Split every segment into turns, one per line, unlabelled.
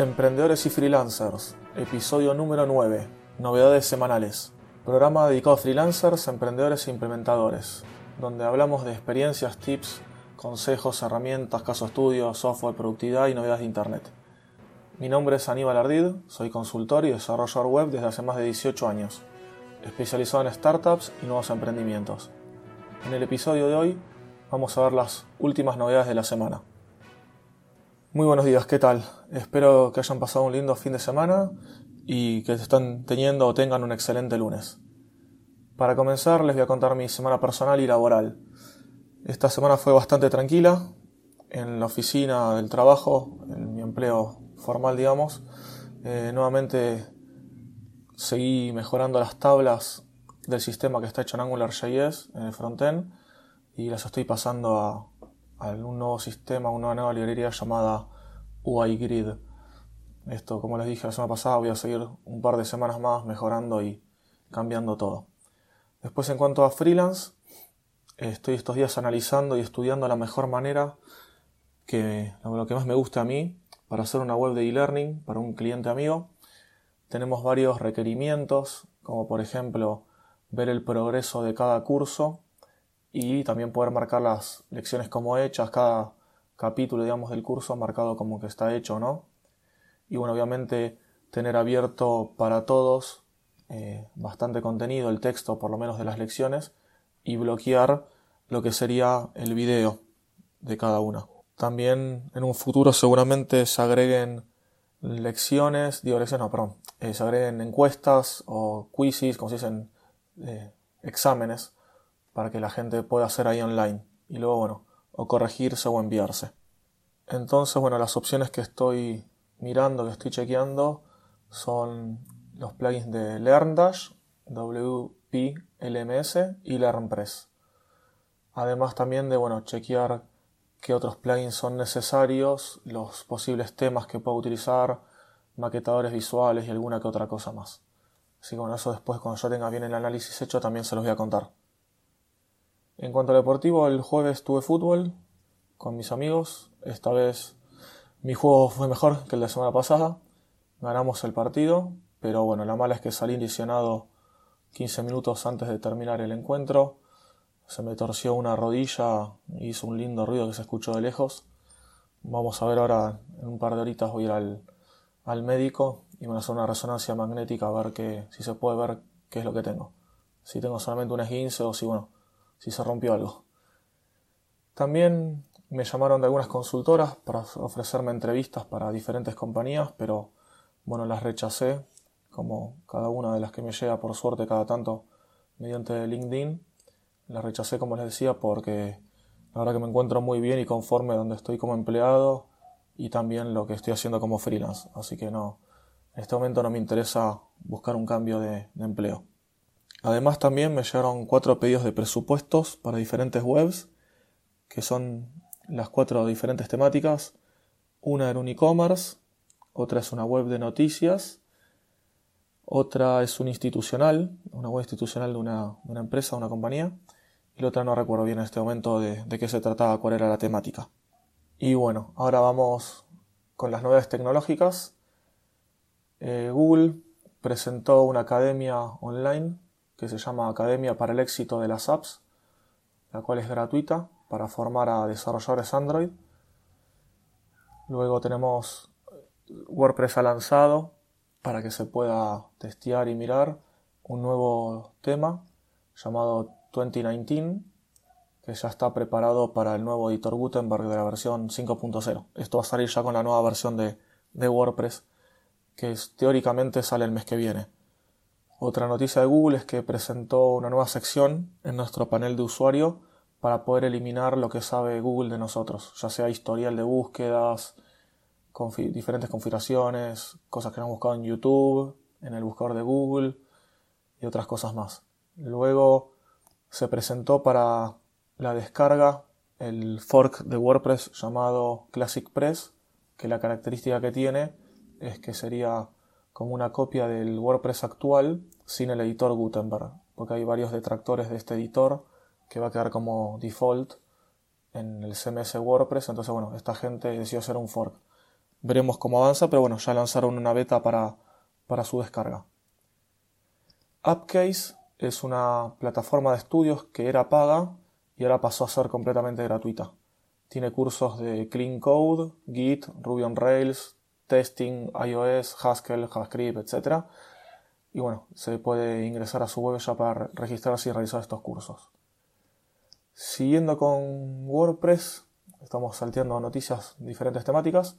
Emprendedores y Freelancers, episodio número 9, novedades semanales. Programa dedicado a freelancers, emprendedores e implementadores, donde hablamos de experiencias, tips, consejos, herramientas, casos estudios, software, productividad y novedades de Internet. Mi nombre es Aníbal Ardid, soy consultor y desarrollador web desde hace más de 18 años, especializado en startups y nuevos emprendimientos. En el episodio de hoy vamos a ver las últimas novedades de la semana. Muy buenos días, ¿qué tal? Espero que hayan pasado un lindo fin de semana y que están teniendo o tengan un excelente lunes. Para comenzar les voy a contar mi semana personal y laboral. Esta semana fue bastante tranquila. En la oficina del trabajo, en mi empleo formal, digamos, eh, nuevamente seguí mejorando las tablas del sistema que está hecho en AngularJS en el frontend y las estoy pasando a, un nuevo sistema, una nueva librería llamada UI Grid. Esto, como les dije la semana pasada, voy a seguir un par de semanas más mejorando y cambiando todo. Después, en cuanto a freelance, estoy estos días analizando y estudiando la mejor manera que lo que más me gusta a mí para hacer una web de e-learning para un cliente amigo. Tenemos varios requerimientos, como por ejemplo ver el progreso de cada curso y también poder marcar las lecciones como hechas, cada capítulo, digamos, del curso marcado como que está hecho, ¿no? Y bueno, obviamente tener abierto para todos eh, bastante contenido, el texto por lo menos de las lecciones, y bloquear lo que sería el video de cada una. También en un futuro seguramente se agreguen lecciones, digo lecciones, no, perdón, eh, se agreguen encuestas o quizzes, como se dicen, eh, exámenes para que la gente pueda hacer ahí online y luego, bueno, o corregirse o enviarse. Entonces, bueno, las opciones que estoy mirando, que estoy chequeando, son los plugins de LearnDash, WP-LMS y LearnPress. Además también de, bueno, chequear qué otros plugins son necesarios, los posibles temas que puedo utilizar, maquetadores visuales y alguna que otra cosa más. Así que bueno, eso después cuando ya tenga bien el análisis hecho también se los voy a contar. En cuanto al deportivo, el jueves tuve fútbol con mis amigos. Esta vez mi juego fue mejor que el de la semana pasada. Ganamos el partido, pero bueno, la mala es que salí lesionado 15 minutos antes de terminar el encuentro. Se me torció una rodilla, hizo un lindo ruido que se escuchó de lejos. Vamos a ver ahora, en un par de horitas voy a ir al, al médico y van a hacer una resonancia magnética a ver que, si se puede ver qué es lo que tengo. Si tengo solamente un esguince o si, bueno, si se rompió algo. También me llamaron de algunas consultoras para ofrecerme entrevistas para diferentes compañías, pero bueno, las rechacé, como cada una de las que me llega por suerte cada tanto mediante LinkedIn. Las rechacé, como les decía, porque la verdad que me encuentro muy bien y conforme donde estoy como empleado y también lo que estoy haciendo como freelance. Así que no, en este momento no me interesa buscar un cambio de, empleo. Además también me llegaron cuatro pedidos de presupuestos para diferentes webs, que son las cuatro diferentes temáticas. Una era un e-commerce, otra es una web de noticias, otra es un institucional, una web institucional de una, empresa, una compañía, y la otra no recuerdo bien en este momento de, qué se trataba, cuál era la temática. Y bueno, ahora vamos con las novedades tecnológicas. Eh, Google presentó una academia online que se llama Academia para el éxito de las apps, la cual es gratuita para formar a desarrolladores Android. Luego tenemos WordPress ha lanzado para que se pueda testear y mirar un nuevo tema llamado 2019 que ya está preparado para el nuevo editor Gutenberg de la versión 5.0. Esto va a salir ya con la nueva versión de, de WordPress que teóricamente sale el mes que viene. Otra noticia de Google es que presentó una nueva sección en nuestro panel de usuario para poder eliminar lo que sabe Google de nosotros, ya sea historial de búsquedas, diferentes configuraciones, cosas que hemos buscado en YouTube, en el buscador de Google y otras cosas más. Luego se presentó para la descarga el fork de WordPress llamado Classic Press, que la característica que tiene es que sería como una copia del WordPress actual sin el editor Gutenberg, porque hay varios detractores de este editor que va a quedar como default en el CMS WordPress, entonces bueno, esta gente decidió hacer un fork. veremos cómo avanza, pero bueno, ya lanzaron una beta para, para su descarga. Upcase es una plataforma de estudios que era paga y ahora pasó a ser completamente gratuita. Tiene cursos de Clean Code, Git, Ruby on Rails, Testing, iOS, Haskell, JavaScript, etc. Y bueno, se puede ingresar a su web ya para registrarse y realizar estos cursos. Siguiendo con WordPress, estamos salteando noticias diferentes temáticas.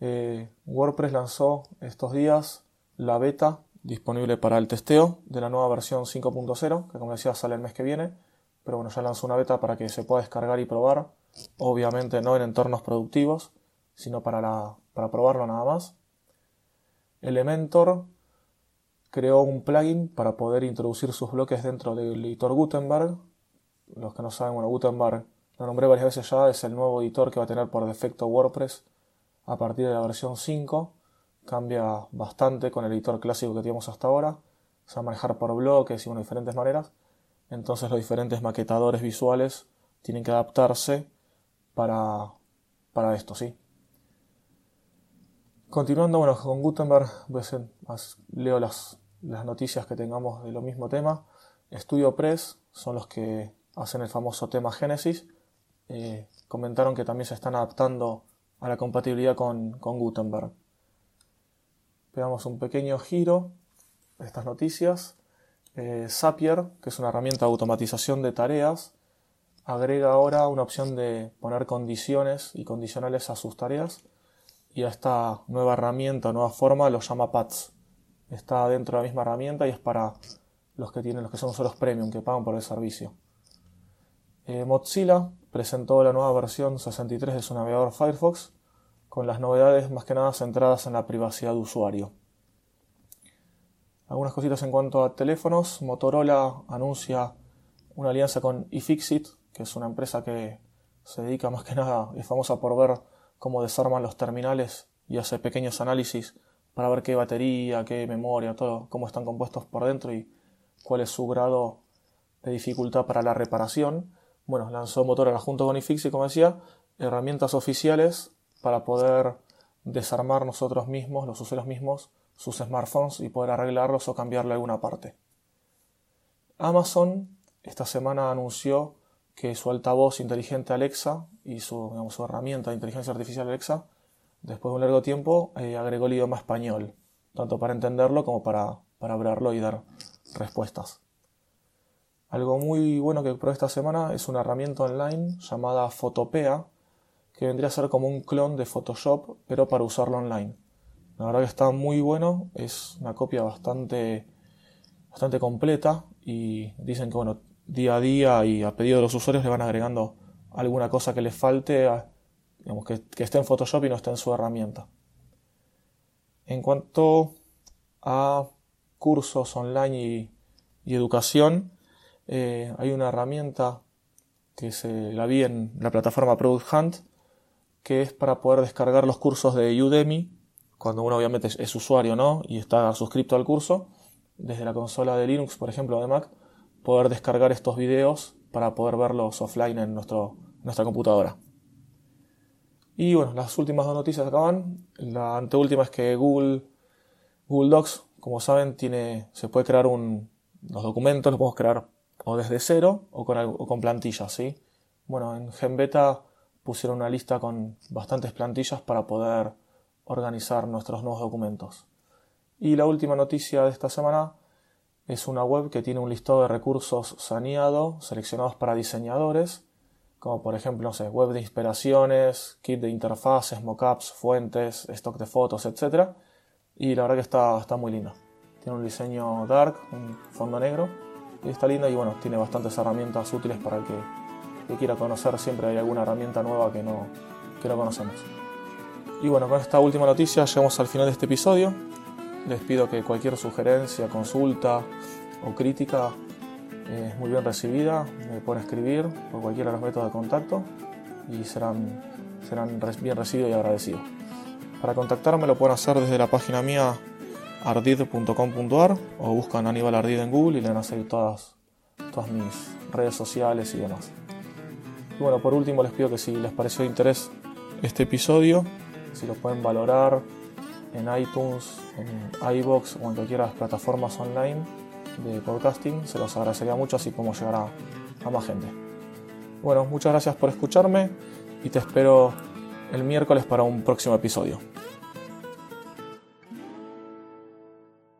Eh, WordPress lanzó estos días la beta disponible para el testeo de la nueva versión 5.0, que como decía sale el mes que viene, pero bueno, ya lanzó una beta para que se pueda descargar y probar, obviamente no en entornos productivos, sino para, para probarlo nada más. Elementor creó un plugin para poder introducir sus bloques dentro del editor Gutenberg. Los que no saben, bueno, Gutenberg, lo nombré varias veces ya, es el nuevo editor que va a tener por defecto WordPress a partir de la versión 5 cambia bastante con el editor clásico que teníamos hasta ahora. Se va a manejar por bloques y de diferentes maneras. Entonces los diferentes maquetadores visuales tienen que adaptarse para, para esto, ¿sí? Continuando, bueno, con Gutenberg, leo las, las noticias que tengamos de lo mismo tema. Studio Press son los que hacen el famoso tema Genesis. Eh, comentaron que también se están adaptando a la compatibilidad con, con Gutenberg. Pegamos un pequeño giro a estas noticias. Eh, Zapier, que es una herramienta de automatización de tareas, agrega ahora una opción de poner condiciones y condicionales a sus tareas y a esta nueva herramienta, nueva forma, lo llama Pads. Está dentro de la misma herramienta y es para los que tienen, los que son usuarios premium, que pagan por el servicio. Eh, Mozilla presentó la nueva versión 63 de su navegador Firefox con las novedades más que nada centradas en la privacidad de usuario. Algunas cositas en cuanto a teléfonos. Motorola anuncia una alianza con iFixit, que es una empresa que se dedica más que nada, es famosa por ver cómo desarman los terminales y hace pequeños análisis para ver qué batería, qué memoria, todo, cómo están compuestos por dentro y cuál es su grado de dificultad para la reparación. Bueno, lanzó Motorola junto con iFixit, como decía, herramientas oficiales para poder desarmar nosotros mismos, los usuarios mismos, sus smartphones y poder arreglarlos o cambiarle alguna parte. Amazon esta semana anunció que su altavoz inteligente Alexa y su, herramienta de inteligencia artificial Alexa, después de un largo tiempo, eh, agregó el idioma español, tanto para entenderlo como para, hablarlo y dar respuestas. Algo muy bueno que probé esta semana es una herramienta online llamada Fotopea, que vendría a ser como un clon de Photoshop, pero para usarlo online. La verdad que está muy bueno, es una copia bastante, bastante completa y dicen que bueno, día a día y a pedido de los usuarios le van agregando alguna cosa que les falte, digamos, que, esté en Photoshop y no esté en su herramienta. En cuanto a cursos online y, educación, eh, hay una herramienta que se la vi en la plataforma Product Hunt, que es para poder descargar los cursos de Udemy, cuando uno obviamente es, usuario ¿no? y está suscrito al curso, desde la consola de Linux, por ejemplo, de Mac, poder descargar estos videos para poder verlos offline en nuestro, nuestra computadora. Y bueno, las últimas dos noticias acaban. La anteúltima es que Google, Google Docs, como saben, tiene, se puede crear un, los documentos, los podemos crear o desde cero o con, con plantillas, ¿sí? Bueno, en GenBeta pusieron una lista con bastantes plantillas para poder organizar nuestros nuevos documentos. Y la última noticia de esta semana es una web que tiene un listado de recursos saneado seleccionados para diseñadores, como por ejemplo, no sé, web de inspiraciones, kit de interfaces, mockups, fuentes, stock de fotos, etc. Y la verdad que está, está muy linda. Tiene un diseño dark, un fondo negro, y está linda y bueno, tiene bastantes herramientas útiles para el que que quiera conocer, siempre hay alguna herramienta nueva que no, que no conocemos. Y bueno, con esta última noticia llegamos al final de este episodio. Les pido que cualquier sugerencia, consulta o crítica eh, es muy bien recibida. Me pueden escribir por cualquiera de los métodos de contacto y serán, serán bien recibidos y agradecidos. Para contactarme lo pueden hacer desde la página mía ardid.com.ar o buscan Aníbal Ardid en Google y le van a salir todas, todas mis redes sociales y demás. Y bueno, por último les pido que si les pareció de interés este episodio, Si lo pueden valorar en iTunes, en iBox o en cualquiera de las plataformas online de podcasting, se los agradecería mucho así como llegar a, a más gente. Bueno, muchas gracias por escucharme y te espero el miércoles para un próximo episodio.